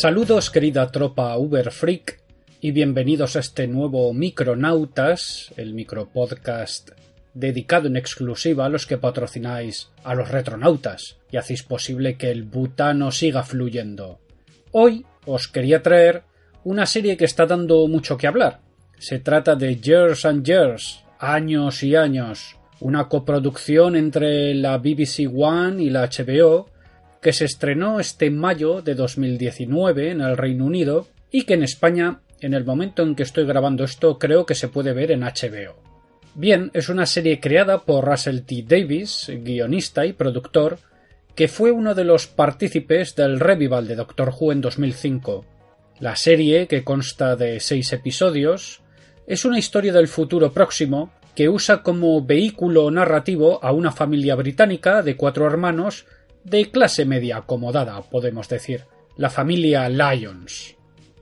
Saludos querida tropa Uber Freak y bienvenidos a este nuevo Micronautas, el micropodcast dedicado en exclusiva a los que patrocináis a los retronautas y hacéis posible que el butano siga fluyendo. Hoy os quería traer una serie que está dando mucho que hablar. Se trata de Years and Years, años y años, una coproducción entre la BBC One y la HBO que se estrenó este mayo de 2019 en el Reino Unido y que en España, en el momento en que estoy grabando esto, creo que se puede ver en HBO. Bien, es una serie creada por Russell T. Davis, guionista y productor, que fue uno de los partícipes del revival de Doctor Who en 2005. La serie, que consta de seis episodios, es una historia del futuro próximo que usa como vehículo narrativo a una familia británica de cuatro hermanos de clase media acomodada, podemos decir, la familia Lyons.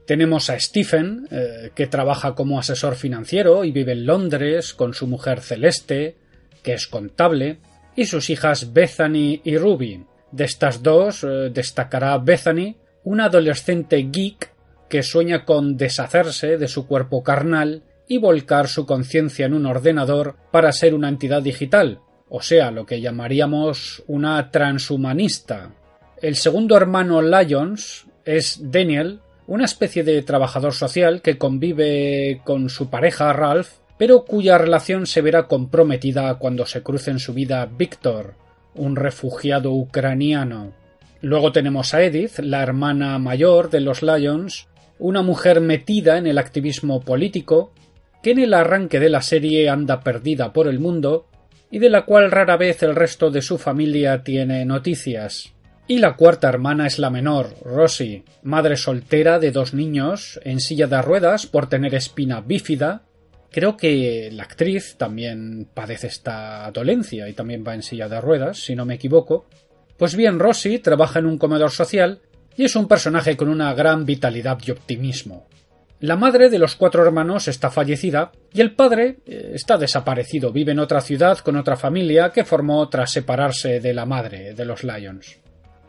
Tenemos a Stephen, eh, que trabaja como asesor financiero y vive en Londres con su mujer Celeste, que es contable, y sus hijas Bethany y Ruby. De estas dos eh, destacará Bethany, una adolescente geek que sueña con deshacerse de su cuerpo carnal y volcar su conciencia en un ordenador para ser una entidad digital, o sea, lo que llamaríamos una transhumanista. El segundo hermano Lyons es Daniel, una especie de trabajador social que convive con su pareja Ralph, pero cuya relación se verá comprometida cuando se cruce en su vida Víctor, un refugiado ucraniano. Luego tenemos a Edith, la hermana mayor de los Lyons, una mujer metida en el activismo político, que en el arranque de la serie anda perdida por el mundo y de la cual rara vez el resto de su familia tiene noticias. Y la cuarta hermana es la menor, Rosie, madre soltera de dos niños, en silla de ruedas por tener espina bífida. Creo que la actriz también padece esta dolencia y también va en silla de ruedas, si no me equivoco. Pues bien, Rosie trabaja en un comedor social y es un personaje con una gran vitalidad y optimismo. La madre de los cuatro hermanos está fallecida y el padre eh, está desaparecido, vive en otra ciudad con otra familia que formó tras separarse de la madre de los Lions.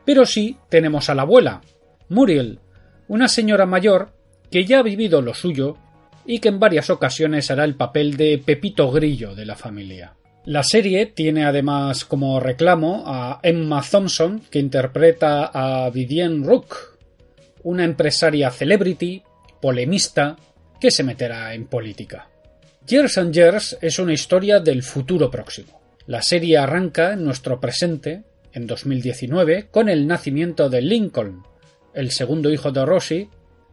Pero sí tenemos a la abuela, Muriel, una señora mayor que ya ha vivido lo suyo y que en varias ocasiones hará el papel de Pepito Grillo de la familia. La serie tiene además como reclamo a Emma Thompson, que interpreta a Vivienne Rook, una empresaria celebrity, polemista, que se meterá en política. Years and Years es una historia del futuro próximo. La serie arranca en nuestro presente, en 2019, con el nacimiento de Lincoln, el segundo hijo de Rosie,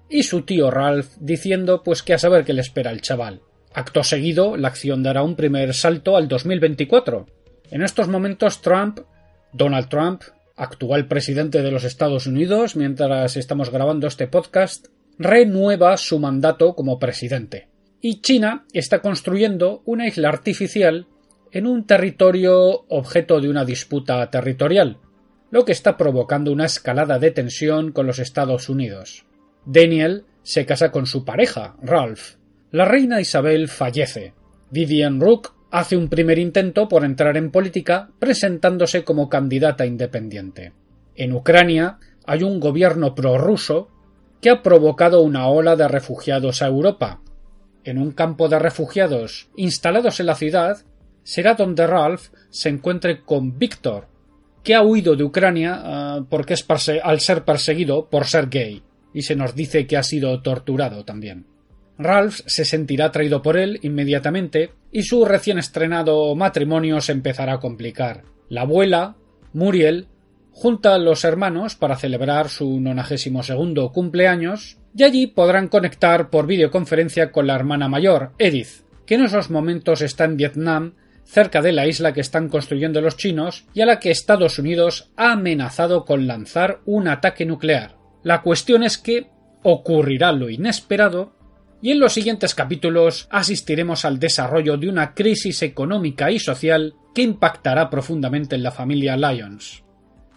y su tío Ralph diciendo pues que a saber qué le espera al chaval. Acto seguido, la acción dará un primer salto al 2024. En estos momentos Trump, Donald Trump, actual presidente de los Estados Unidos, mientras estamos grabando este podcast, renueva su mandato como presidente. Y China está construyendo una isla artificial en un territorio objeto de una disputa territorial, lo que está provocando una escalada de tensión con los Estados Unidos. Daniel se casa con su pareja, Ralph. La reina Isabel fallece. Vivian Rook hace un primer intento por entrar en política presentándose como candidata independiente. En Ucrania hay un gobierno prorruso que ha provocado una ola de refugiados a Europa. En un campo de refugiados instalados en la ciudad será donde Ralph se encuentre con Víctor, que ha huido de Ucrania uh, porque es al ser perseguido por ser gay, y se nos dice que ha sido torturado también. Ralph se sentirá traído por él inmediatamente y su recién estrenado matrimonio se empezará a complicar. La abuela, Muriel, junta a los hermanos para celebrar su 92 cumpleaños y allí podrán conectar por videoconferencia con la hermana mayor, Edith, que en esos momentos está en Vietnam, cerca de la isla que están construyendo los chinos y a la que Estados Unidos ha amenazado con lanzar un ataque nuclear. La cuestión es que ocurrirá lo inesperado y en los siguientes capítulos asistiremos al desarrollo de una crisis económica y social que impactará profundamente en la familia Lyons.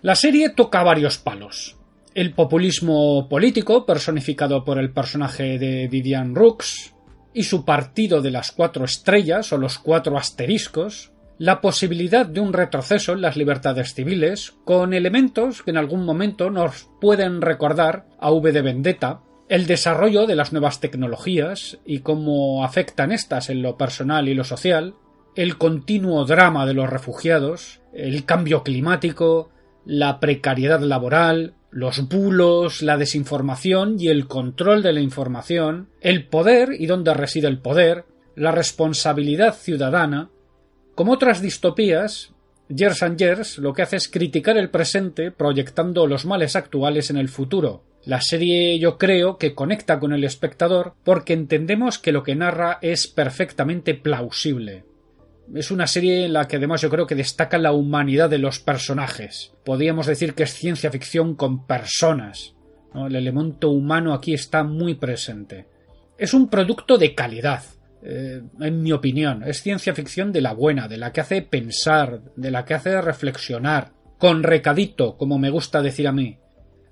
La serie toca varios palos. El populismo político, personificado por el personaje de Vivian Rooks, y su partido de las cuatro estrellas o los cuatro asteriscos, la posibilidad de un retroceso en las libertades civiles, con elementos que en algún momento nos pueden recordar a V de Vendetta, el desarrollo de las nuevas tecnologías y cómo afectan estas en lo personal y lo social, el continuo drama de los refugiados, el cambio climático, la precariedad laboral, los bulos, la desinformación y el control de la información, el poder y dónde reside el poder, la responsabilidad ciudadana. Como otras distopías, Years and Years lo que hace es criticar el presente proyectando los males actuales en el futuro. La serie yo creo que conecta con el espectador porque entendemos que lo que narra es perfectamente plausible. Es una serie en la que además yo creo que destaca la humanidad de los personajes. Podríamos decir que es ciencia ficción con personas. El elemento humano aquí está muy presente. Es un producto de calidad, eh, en mi opinión. Es ciencia ficción de la buena, de la que hace pensar, de la que hace reflexionar, con recadito, como me gusta decir a mí.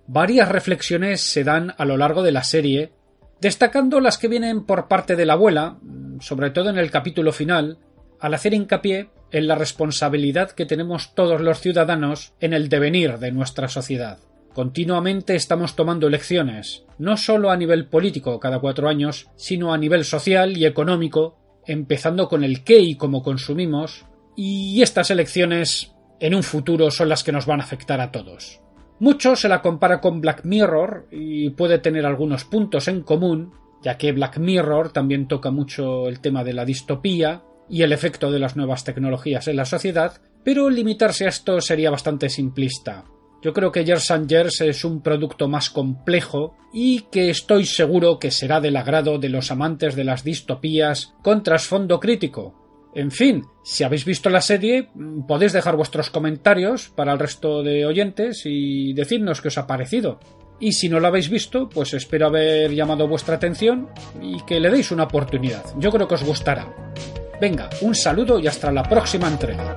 Varias reflexiones se dan a lo largo de la serie, destacando las que vienen por parte de la abuela, sobre todo en el capítulo final, al hacer hincapié en la responsabilidad que tenemos todos los ciudadanos en el devenir de nuestra sociedad. Continuamente estamos tomando elecciones, no solo a nivel político cada cuatro años, sino a nivel social y económico, empezando con el qué y cómo consumimos, y estas elecciones en un futuro son las que nos van a afectar a todos. Mucho se la compara con Black Mirror y puede tener algunos puntos en común, ya que Black Mirror también toca mucho el tema de la distopía y el efecto de las nuevas tecnologías en la sociedad, pero limitarse a esto sería bastante simplista. Yo creo que Years and Years es un producto más complejo y que estoy seguro que será del agrado de los amantes de las distopías con trasfondo crítico. En fin, si habéis visto la serie, podéis dejar vuestros comentarios para el resto de oyentes y decirnos qué os ha parecido. Y si no lo habéis visto, pues espero haber llamado vuestra atención y que le deis una oportunidad. Yo creo que os gustará. Venga, un saludo y hasta la próxima entrega.